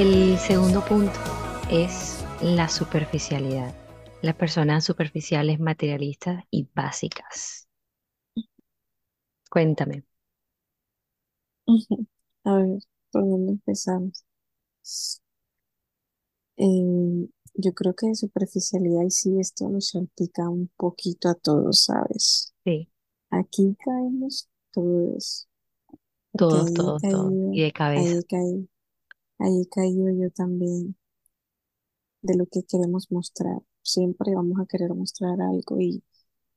El segundo punto es la superficialidad. Las personas superficiales, materialistas y básicas. Cuéntame. A ver, ¿por dónde empezamos? Eh, yo creo que de superficialidad y sí esto nos salpica un poquito a todos, ¿sabes? Sí, Aquí caemos todos, todos, ahí todos, todos. Y de ahí cabeza. caído, ahí he caído yo también de lo que queremos mostrar. Siempre vamos a querer mostrar algo y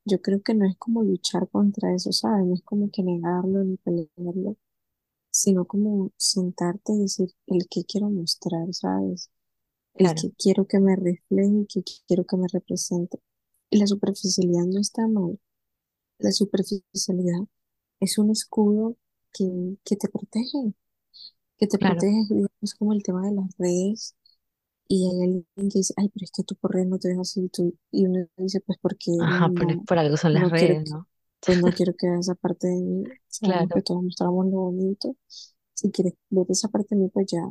yo creo que no es como luchar contra eso, ¿sabes? No es como que negarlo ni pelearlo, sino como sentarte y decir el que quiero mostrar, ¿sabes? El Claro, que quiero que me refleje y que quiero que me represente. Y la superficialidad no está mal. La superficialidad es un escudo que, que te protege, que te claro. protege, digamos, como el tema de las redes. Y hay alguien que dice, ay, pero es que tú por redes no te ves así. Y, tú, y uno dice, pues porque Ajá, no, por algo son las no redes, ¿no? pues no quiero que veas esa parte de mí. Sabemos que Claro, todos mostramos lo bonito. Si quieres ver esa parte de mí, pues ya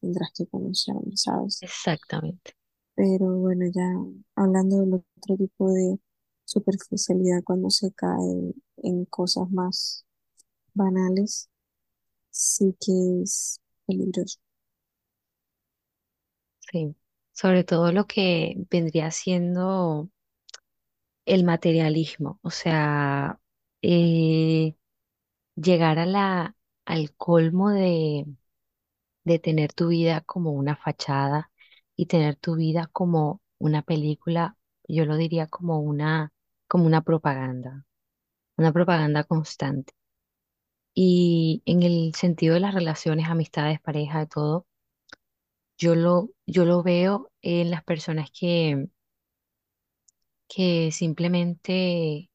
tendrás que conocerme, ¿sabes? exactamente. Pero bueno, ya hablando del otro tipo de superficialidad cuando se cae en cosas más banales, sí que es peligroso. Sí. Sobre todo lo que vendría siendo el materialismo. O sea, eh, llegar a la, al colmo de, de tener tu vida como una fachada y tener tu vida como una película, yo lo diría como una, como una propaganda, una propaganda constante. Y en el sentido de las relaciones, amistades, pareja, de todo, yo lo, yo lo veo en las personas que, que simplemente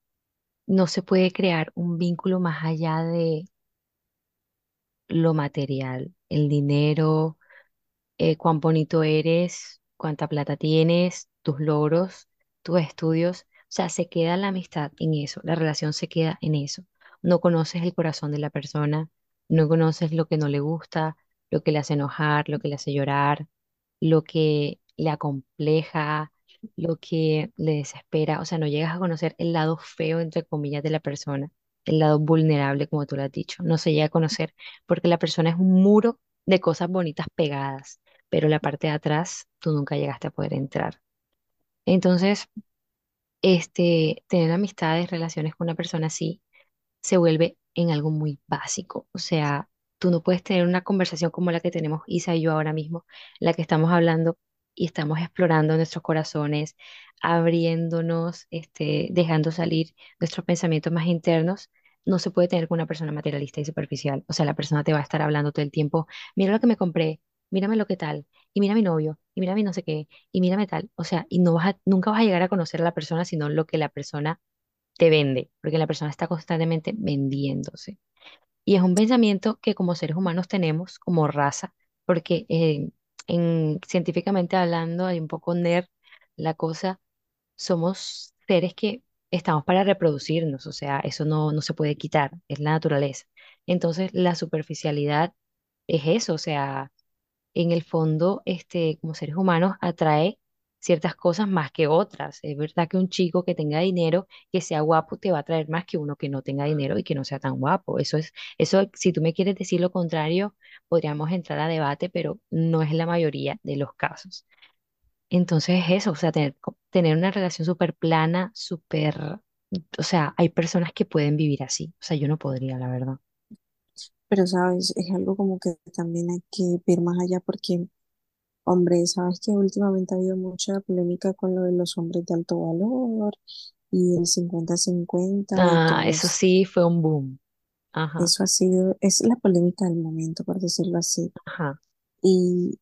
no se puede crear un vínculo más allá de lo material, el dinero eh, cuán bonito eres, cuánta plata tienes, tus logros, tus estudios. O sea, se queda la amistad en eso, la relación se queda en eso. No conoces el corazón de la persona, no conoces lo que no le gusta, lo que le hace enojar, lo que le hace llorar, lo que le acompleja, lo que le desespera. O sea, no llegas a conocer el lado feo, entre comillas, de la persona, el lado vulnerable, como tú lo has dicho. No se llega a conocer porque la persona es un muro de cosas bonitas pegadas pero la parte de atrás tú nunca llegaste a poder entrar. Entonces, este, tener amistades, relaciones con una persona así, se vuelve en algo muy básico. O sea, tú no puedes tener una conversación como la que tenemos Isa y yo ahora mismo, la que estamos hablando y estamos explorando nuestros corazones, abriéndonos, este, dejando salir nuestros pensamientos más internos. No se puede tener con una persona materialista y superficial. O sea, la persona te va a estar hablando todo el tiempo, mira lo que me compré, mírame lo que tal, y mira mi novio, y mira mi no sé qué, y mírame tal. O sea, y no vas a- nunca vas a llegar a conocer a la persona, sino lo que la persona te vende, porque la persona está constantemente vendiéndose. Y es un pensamiento que como seres humanos tenemos como raza, porque eh, en, científicamente hablando, hay un poco nerd la cosa, somos seres que estamos para reproducirnos, o sea, eso no, no se puede quitar, es la naturaleza. Entonces, la superficialidad es eso, o sea, en el fondo, este, como seres humanos, atrae ciertas cosas más que otras. Es verdad que un chico que tenga dinero, que sea guapo, te va a atraer más que uno que no tenga dinero y que no sea tan guapo. Eso es, eso, si tú me quieres decir lo contrario, podríamos entrar a debate, pero no es la mayoría de los casos. Entonces es eso, o sea, tener, tener una relación súper plana, súper, o sea, hay personas que pueden vivir así. O sea, yo no podría, la verdad. Pero, ¿sabes? Es algo como que también hay que ver más allá porque, hombre, sabes que últimamente ha habido mucha polémica con lo de los hombres de alto valor y el cincuenta cincuenta y Ah, todo eso eso. sí fue un boom. Ajá, Eso ha sido, es la polémica del momento, por decirlo así. ajá. Y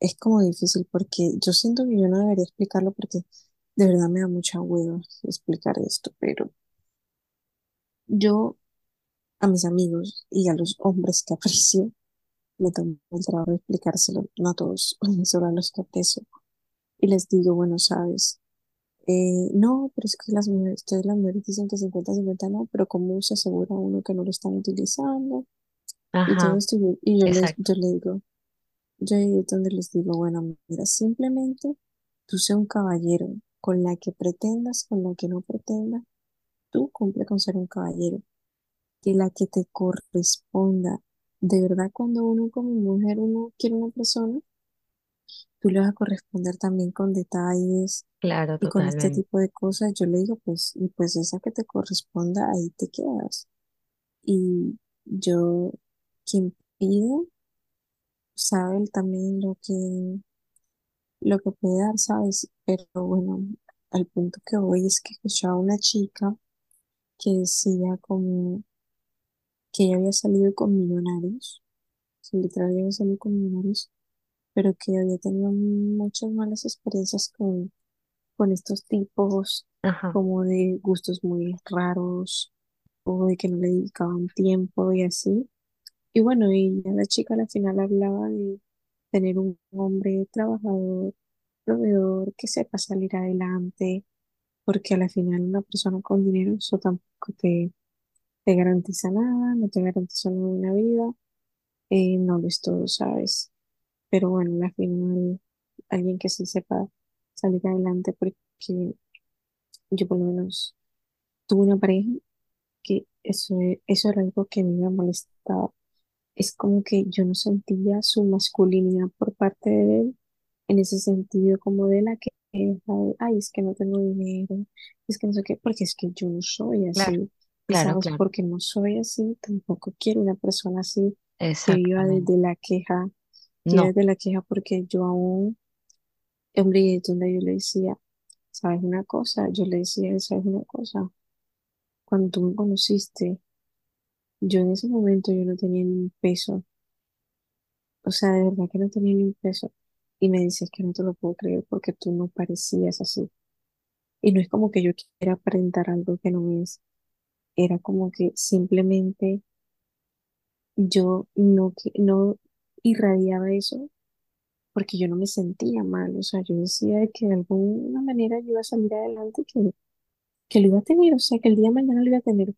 es como difícil porque yo siento que yo no debería explicarlo porque de verdad me da mucha hueva explicar esto, pero yo a mis amigos y a los hombres que aprecio me tomo el trabajo de explicárselo, no a todos, solo a los que aprecio. Y les digo, bueno, sabes, eh, no, pero es que las mujeres, todas las mujeres dicen que cincuenta cincuenta no, pero ¿cómo se asegura uno que no lo están utilizando? Y todo Ajá, esto, y yo, y yo les, yo le digo, yo ahí es donde les digo, bueno, mira, simplemente tú sé un caballero, con la que pretendas, con la que no pretendas, tú cumple con ser un caballero, que la que te corresponda. De verdad, cuando uno como mujer, uno quiere una persona, tú le vas a corresponder también con detalles Claro, y con este totalmente. tipo de cosas. Yo le digo, pues, y pues esa que te corresponda, ahí te quedas. Y yo, quien pide, sabe también lo que, lo que puede dar, ¿sabes? Pero bueno, al punto que voy es que escuchaba una chica que decía como que ella había salido con millonarios, que literalmente había salido con millonarios, pero que había tenido muchas malas experiencias con, con estos tipos, Ajá, como de gustos muy raros o de que no le dedicaban tiempo y así. Y bueno, y ya la chica al final hablaba de tener un hombre trabajador, proveedor, que sepa salir adelante, porque a la final una persona con dinero eso tampoco te, te garantiza nada, no te garantiza la vida, eh, no lo es todo, ¿sabes? Pero bueno, al final alguien que sí sepa salir adelante, porque yo por lo menos tuve una pareja que eso, eso era algo que a mí me molestaba es como que yo no sentía su masculinidad por parte de él, en ese sentido como de la que, ay, es que no tengo dinero, es que no sé qué, porque es que yo no soy así. Claro, sabes, claro. porque no soy así, tampoco quiero una persona así que viva desde la queja, que No, desde la queja porque yo aún, hombre, es donde yo le decía, ¿sabes una cosa? Yo le decía, ¿sabes una cosa? Cuando tú me conociste, yo en ese momento yo no tenía ni un peso O sea, de verdad que no tenía ni un peso. Y me dices que no te lo puedo creer porque tú no parecías así. Y no es como que yo quiera aparentar algo que no es. Era como que simplemente yo no, no irradiaba eso porque yo no me sentía mal. O sea, yo decía de que de alguna manera yo iba a salir adelante, que, que lo iba a tener. O sea, que el día de mañana lo iba a tener.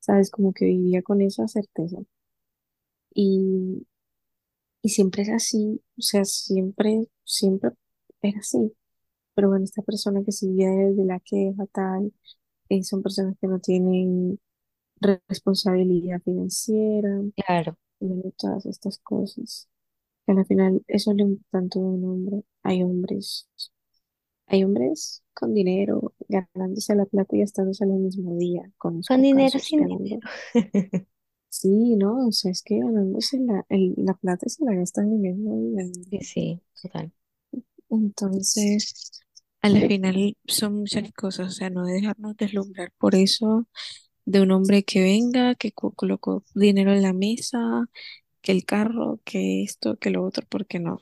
¿Sabes? Como que vivía con esa certeza. Y, y siempre es así. O sea, siempre, siempre era así. Pero bueno, esta persona que sí vive desde la queja, tal, eh, son personas que no tienen re- responsabilidad financiera, claro. y bueno, todas estas cosas. Que al final eso le importa tanto a un hombre. Hay hombres, hay hombres con dinero, ganándose la plata y gastándose el mismo día. Con dinero, casos, sin ganando. dinero. Sí, no, o sea, es que ganándose la, el- la plata se la gastan en el mismo día. Sí, sí, total. Entonces, a la final son muchas cosas, o sea, no dejarnos deslumbrar por eso de un hombre que venga, que co- colocó dinero en la mesa, que el carro, que esto, que lo otro, porque no.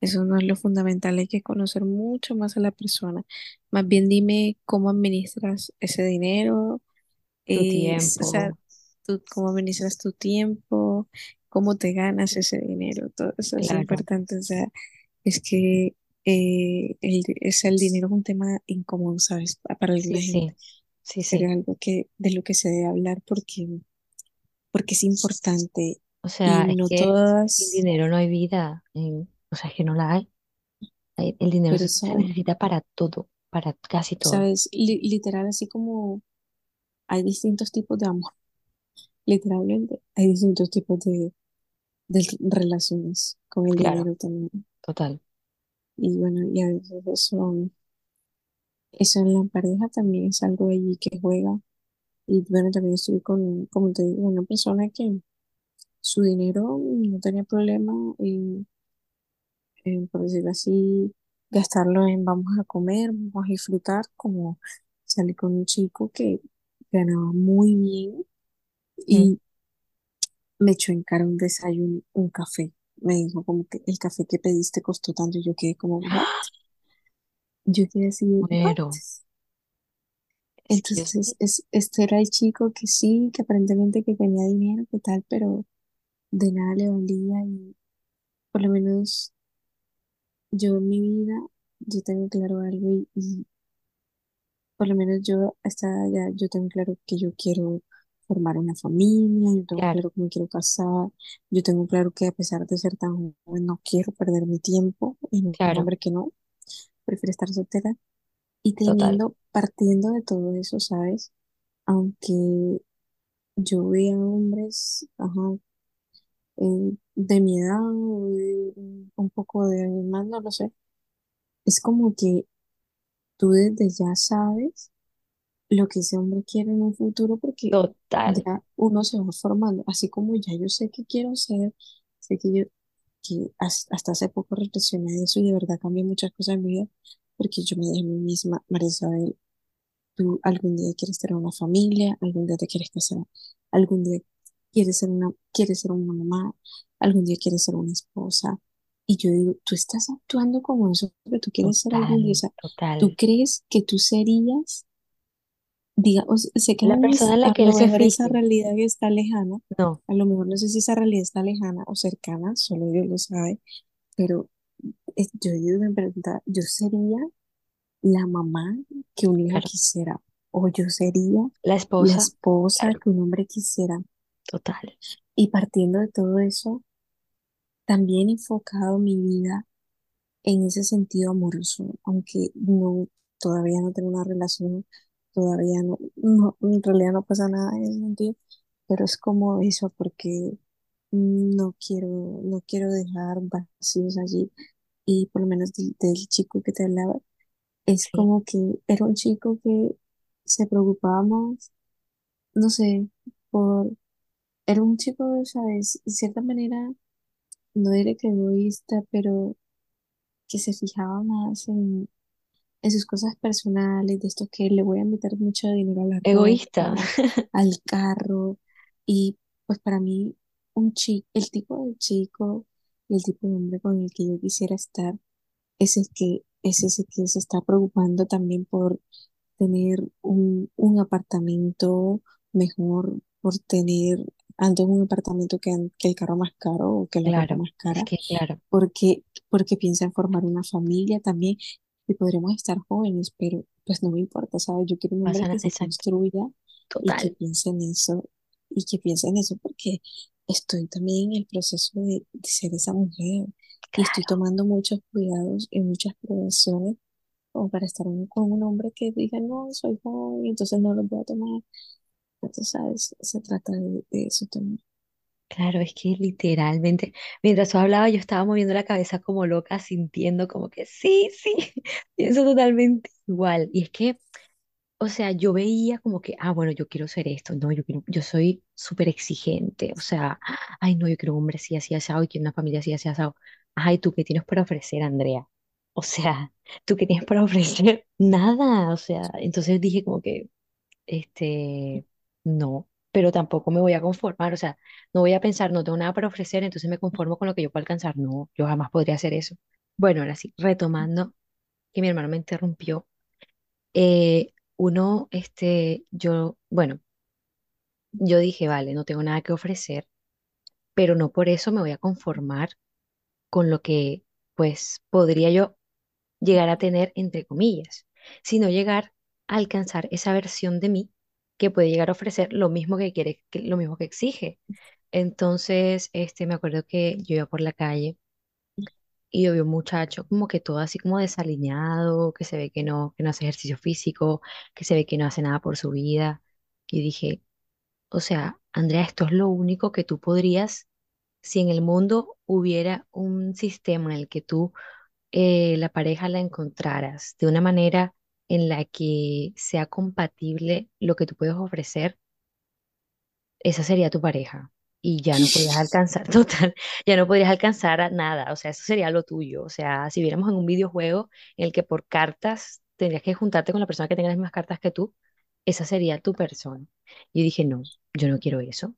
Eso no es lo fundamental, hay que conocer mucho más a la persona. Más bien dime cómo administras ese dinero, Tu eh, s- o sea, tiempo, tú, cómo administras tu tiempo, cómo te ganas ese dinero, todo eso es importante. O sea, es que eh, el, es el dinero es un tema incomún, ¿sabes? Pa- Para Sí, alguna gente, sí, sí, pero sí. es algo que, de lo que se debe hablar porque, porque es importante O y sea, es no que sin todas, dinero no hay vida. eh, O sea, es que no la hay. El dinero pero se, necesita para todo, para casi todo. sabes, Li- literal, así como hay distintos tipos de amor, literalmente, hay distintos tipos de, de relaciones con el Claro, dinero también. total. Y bueno, y a veces eso, eso en la pareja también es algo allí que juega. Y bueno, también estuve con, como te digo, una persona que su dinero no tenía problema en, en, por decirlo así, gastarlo en vamos a comer, vamos a disfrutar, como salí con un chico que ganaba muy bien Mm. y me echó en cara un desayuno, un café. Me dijo como que el café que pediste costó tanto y yo quedé como, ¿what? Yo quedé así. Pero, Entonces, es, este era el chico que sí, que aparentemente que tenía dinero, que tal, pero de nada le valía y por lo menos yo en mi vida, yo tengo claro algo y, y por lo menos yo hasta ya, yo tengo claro que yo quiero, formar una familia, yo tengo claro, claro que me quiero casar, yo tengo claro que a pesar de ser tan joven no quiero perder mi tiempo en un hombre que no, prefiero estar soltera. Y total, teniendo, partiendo de todo eso, ¿sabes? Aunque yo vea hombres, ajá, eh, de mi edad de un poco de más, no lo sé, es como que tú desde ya sabes lo que ese hombre quiere en un futuro porque total. ya uno se va formando, así como ya yo sé qué quiero ser, sé que yo, que has- hasta hace poco reflexioné de eso y de verdad cambié muchas cosas en mi vida porque yo me dije a mí misma, María Isabel, tú algún día quieres tener una familia, algún día te quieres casar, algún día quieres ser una, quieres ser una mamá, algún día quieres ser una esposa. Y yo digo, tú estás actuando como eso que tú quieres ser algún día, o Total, sea, ¿tú total. crees que tú serías digamos, sé que La persona en la a que lo mejor esa realidad está lejana, no, a lo mejor no sé si esa realidad está lejana o cercana, solo Dios lo sabe, pero es- yo digo en verdad, yo sería la mamá que un hijo claro. quisiera, o yo sería La la esposa, esposa claro, que un hombre quisiera. total. Y partiendo de todo eso, también he enfocado mi vida en ese sentido amoroso, aunque no, todavía no tengo una relación, todavía no, no, en realidad no pasa nada en ese sentido, pero es como eso, porque no quiero, no quiero dejar vacíos allí, y por lo menos del, del chico que te hablaba, es Sí, como que era un chico que se preocupaba más, no sé, por, era un chico, ¿sabes? De cierta manera, no diré que egoísta, pero que se fijaba más en en sus cosas personales, de esto que le voy a meter mucho dinero a la egoísta. ropa, al carro. Y pues para mí, un chico, el tipo de chico y el tipo de hombre con el que yo quisiera estar es el que, es ese que se está preocupando también por tener un, un apartamento mejor, por tener antes un apartamento que, que el carro más caro o que la ropa Claro, más es cara que claro, porque, porque piensa en formar una familia también y podremos estar jóvenes, pero pues no me importa, ¿sabes? Yo quiero un hombre que se exacto, construya y que piense en eso, y que piense en eso porque estoy también en el proceso de, de ser esa mujer y estoy tomando muchos cuidados y muchas prevenciones como para estar con un hombre que diga, no, soy joven, entonces no lo voy a tomar. Entonces, ¿sabes? Se trata de, de eso también. Claro, es que literalmente, mientras tú hablabas, yo estaba moviendo la cabeza como loca, sintiendo como que sí, sí, pienso totalmente igual. Y es que, o sea, yo veía como que, ah, bueno, yo quiero ser esto, no, yo quiero, yo soy súper exigente, o sea, ay, no, yo quiero un hombre así, así, asado, y quiero una familia así, así, asado. Ay, ¿tú qué tienes para ofrecer, Andrea? O sea, ¿tú qué tienes para ofrecer? Nada, o sea, entonces dije como que este, no, pero tampoco me voy a conformar, o sea, no voy a pensar, no tengo nada para ofrecer, entonces me conformo con lo que yo puedo alcanzar. No, yo jamás podría hacer eso. Bueno, ahora sí, retomando que mi hermano me interrumpió, eh, uno, este, yo, bueno, yo dije, vale, no tengo nada que ofrecer, pero no por eso me voy a conformar con lo que, pues, podría yo llegar a tener, entre comillas, sino llegar a alcanzar esa versión de mí que puede llegar a ofrecer lo mismo que quiere, que- lo mismo que exige. Entonces, este, me acuerdo que yo iba por la calle y yo vi un muchacho como que todo así como desaliñado, que se ve que no, que no hace ejercicio físico, que se ve que no hace nada por su vida. Y dije, o sea, Andrea, esto es lo único que tú podrías, si en el mundo hubiera un sistema en el que tú eh, la pareja la encontraras de una manera en la que sea compatible lo que tú puedes ofrecer, esa sería tu pareja. Y ya no podrías alcanzar, total, ya no podrías alcanzar a nada, o sea, eso sería lo tuyo. O sea, si viéramos en un videojuego en el que por cartas tendrías que juntarte con la persona que tenga las mismas cartas que tú, esa sería tu persona. Y dije, no, yo no quiero eso.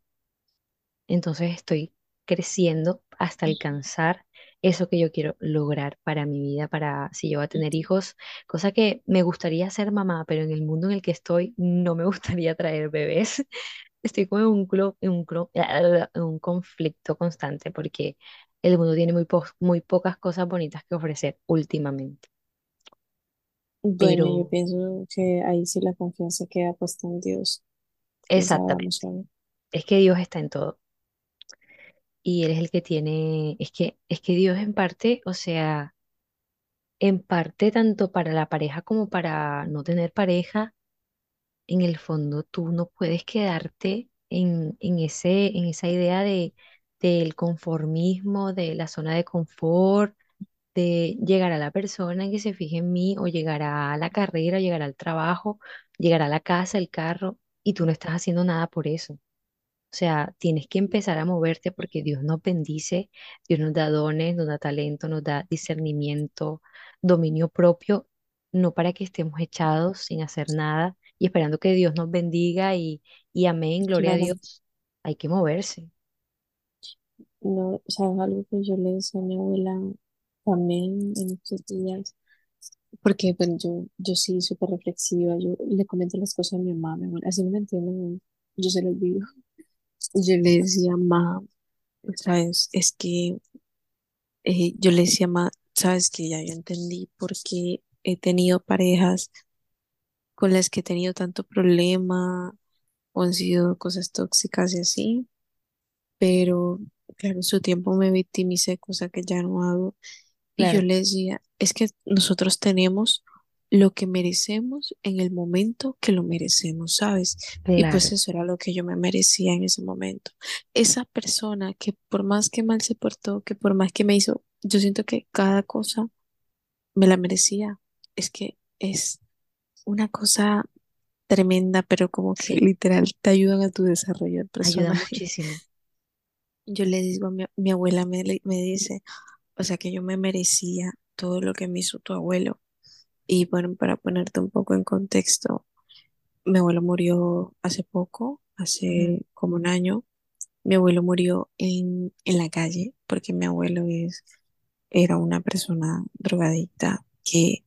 Entonces estoy creciendo hasta alcanzar eso que yo quiero lograr para mi vida, para si yo voy a tener hijos, cosa que me gustaría ser mamá, pero en el mundo en el que estoy no me gustaría traer bebés. Estoy como en un, clo- en un, clo- en un conflicto constante porque el mundo tiene muy, po- muy pocas cosas bonitas que ofrecer últimamente. Bueno, yo pienso que ahí sí la confianza queda puesta en Dios. exactamente. Es que Dios está en todo y Él es el que tiene, es que, es que Dios en parte, o sea, en parte tanto para la pareja como para no tener pareja, en el fondo tú no puedes quedarte en, en ese, en esa idea de, del conformismo, de la zona de confort de llegar a la persona que se fije en mí o llegará a la carrera, llegará al trabajo, llegará a la casa, el carro, y tú no estás haciendo nada por eso. O sea, tienes que empezar a moverte porque Dios nos bendice, Dios nos da dones, nos da talento, nos da discernimiento, dominio propio, no para que estemos echados sin hacer nada y esperando que Dios nos bendiga y, y amén, gloria a Claro, Dios. Hay que moverse. no, o sea, es algo que yo le decía a mi abuela también en estos días, porque bueno, yo, yo sí, súper reflexiva, yo le comento las cosas a mi mamá, mi abuela, así no me entienden, yo se los digo. Y Yo le decía, ma, sabes, es que eh, yo le decía, ma, sabes que ya yo entendí por qué he tenido parejas con las que he tenido tanto problema o han sido cosas tóxicas y así, pero claro, en su tiempo me victimicé, cosa que ya no hago. Y yo le decía, es que nosotros tenemos lo que merecemos en el momento que lo merecemos, ¿sabes? Y pues eso era lo que yo me merecía en ese momento. Esa persona que por más que mal se portó, que por más que me hizo, yo siento que cada cosa me la merecía. Es que es una cosa tremenda, pero como que literal te ayudan a tu desarrollo de ayuda personaje. muchísimo. Yo le digo a mi, mi abuela, me, me dice, o sea que yo me merecía todo lo que me hizo tu abuelo. Y bueno, para ponerte un poco en contexto, mi abuelo murió hace poco, hace como un año. Mi abuelo murió en, en la calle porque mi abuelo es, era una persona drogadicta que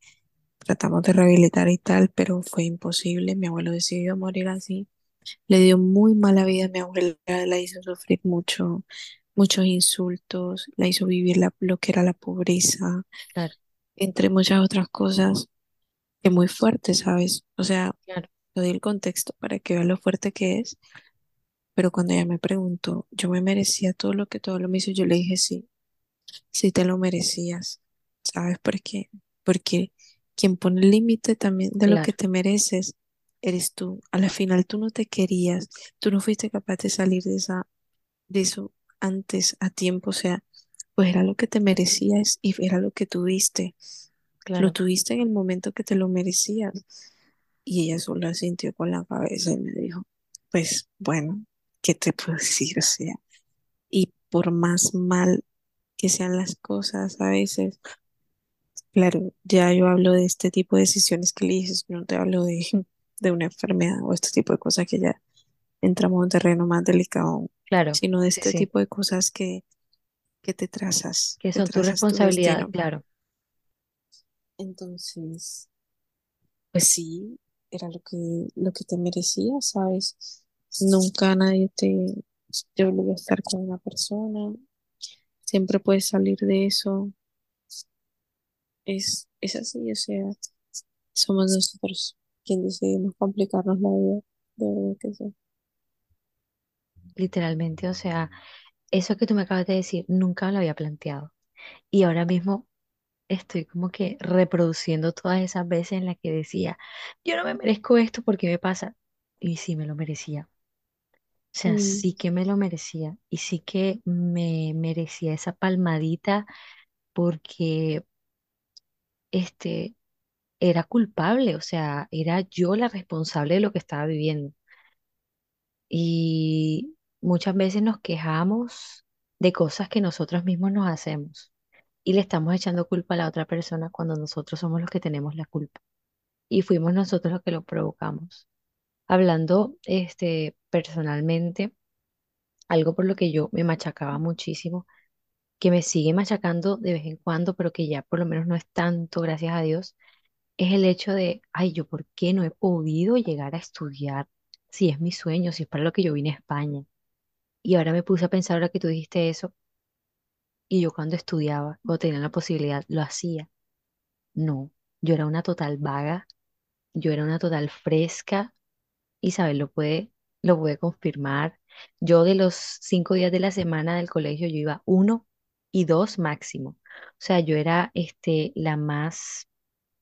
tratamos de rehabilitar y tal, pero fue imposible. Mi abuelo decidió morir así. Le dio muy mala vida a mi abuela, la hizo sufrir mucho, muchos insultos, la hizo vivir la, lo que era la pobreza, Claro, entre muchas otras cosas, que muy fuerte, ¿sabes? O sea, claro, te doy el contexto para que veas lo fuerte que es, pero cuando ella me preguntó, yo me merecía todo lo que todo lo me hizo, yo le dije sí, sí te lo merecías, ¿sabes por qué? Porque quien pone el límite también de lo que te mereces eres tú. A la final tú no te querías, tú no fuiste capaz de salir de esa, de eso antes a tiempo, o sea, pues era lo que te merecías y era lo que tuviste. Lo tuviste en el momento que te lo merecías. Y ella solo asintió con la cabeza y me dijo, pues bueno, ¿qué te puedo decir? O sea, y por más mal que sean las cosas a veces, claro, ya yo hablo de este tipo de decisiones que eliges, no te hablo de, de una enfermedad o este tipo de cosas que ya entramos en un terreno más delicado, Claro, sino de este sí, tipo de cosas que, que te trazas, que son tu responsabilidad, claro, Entonces, pues sí, era lo que, lo que te merecías, ¿sabes? Nunca nadie te, te a estar con una persona, siempre puedes salir de eso. Es, es así, o sea, somos nosotros quienes decidimos complicarnos la vida, de verdad que sí. literalmente, o sea, eso que tú me acabas de decir, nunca me lo había planteado. Y ahora mismo estoy como que reproduciendo todas esas veces en las que decía, yo no me merezco esto porque me pasa. Y sí me lo merecía. O sea, Mm, sí que me lo merecía. Y sí que me merecía esa palmadita porque este era culpable, o sea, era yo la responsable de lo que estaba viviendo. Y muchas veces nos quejamos de cosas que nosotros mismos nos hacemos y le estamos echando culpa a la otra persona cuando nosotros somos los que tenemos la culpa y fuimos nosotros los que lo provocamos. Hablando este personalmente, algo por lo que yo me machacaba muchísimo, que me sigue machacando de vez en cuando, pero que ya por lo menos no es tanto, gracias a Dios, es el hecho de, ay, yo por qué no he podido llegar a estudiar si es mi sueño, si es para lo que yo vine a España. Y ahora me puse a pensar ahora que tú dijiste eso, y yo cuando estudiaba, cuando tenía la posibilidad, lo hacía. No, yo era una total vaga, yo era una total fresca. Isabel lo puede. lo pude confirmar. Yo de los cinco días de la semana del colegio, yo iba uno y dos máximo. O sea, yo era este, la más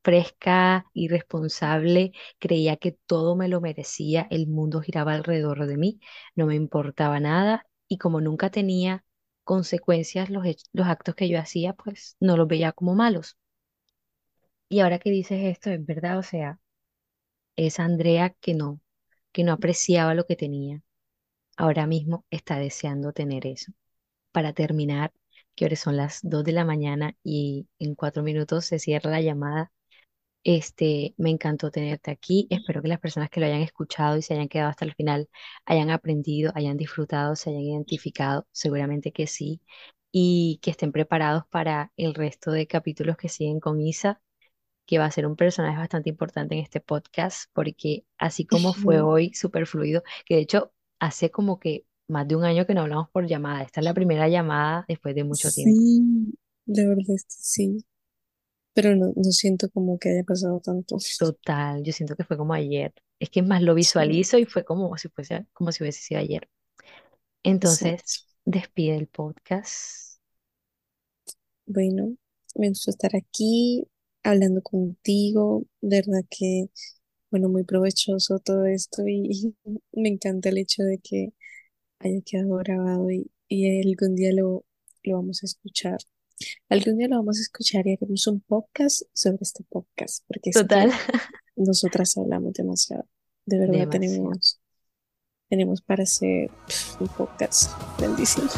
fresca y responsable, creía que todo me lo merecía, el mundo giraba alrededor de mí, no me importaba nada y como nunca tenía consecuencias los, los actos que yo hacía, pues no los veía como malos. Y ahora que dices esto, es verdad, o sea, es Andrea que no, que no apreciaba lo que tenía. Ahora mismo está deseando tener eso. Para terminar, que ahora son las 2 de la mañana y en cuatro minutos se cierra la llamada. Este, me encantó tenerte aquí. Espero que las personas que lo hayan escuchado y se hayan quedado hasta el final hayan aprendido, hayan disfrutado, se hayan identificado. Seguramente que sí. Y que estén preparados para el resto de capítulos que siguen con Isa, que va a ser un personaje bastante importante en este podcast, porque así como fue hoy, súper fluido, que de hecho hace como que más de un año que no hablamos por llamada. Esta es la primera llamada después de mucho tiempo. Sí, la verdad sí, pero no, no siento como que haya pasado tanto. Total, yo siento que fue como ayer. Es que más lo visualizo y fue como si fuese, como si hubiese sido ayer. Entonces, despide el podcast. Bueno, me gustó estar aquí hablando contigo, de verdad que, bueno, muy provechoso todo esto y me encanta el hecho de que haya quedado grabado y, y algún día lo, lo vamos a escuchar. Algún día lo vamos a escuchar y haremos un podcast sobre este podcast, porque es Total, que nosotras hablamos demasiado. De verdad demasiado. tenemos, tenemos para hacer pf, un podcast grandísimo.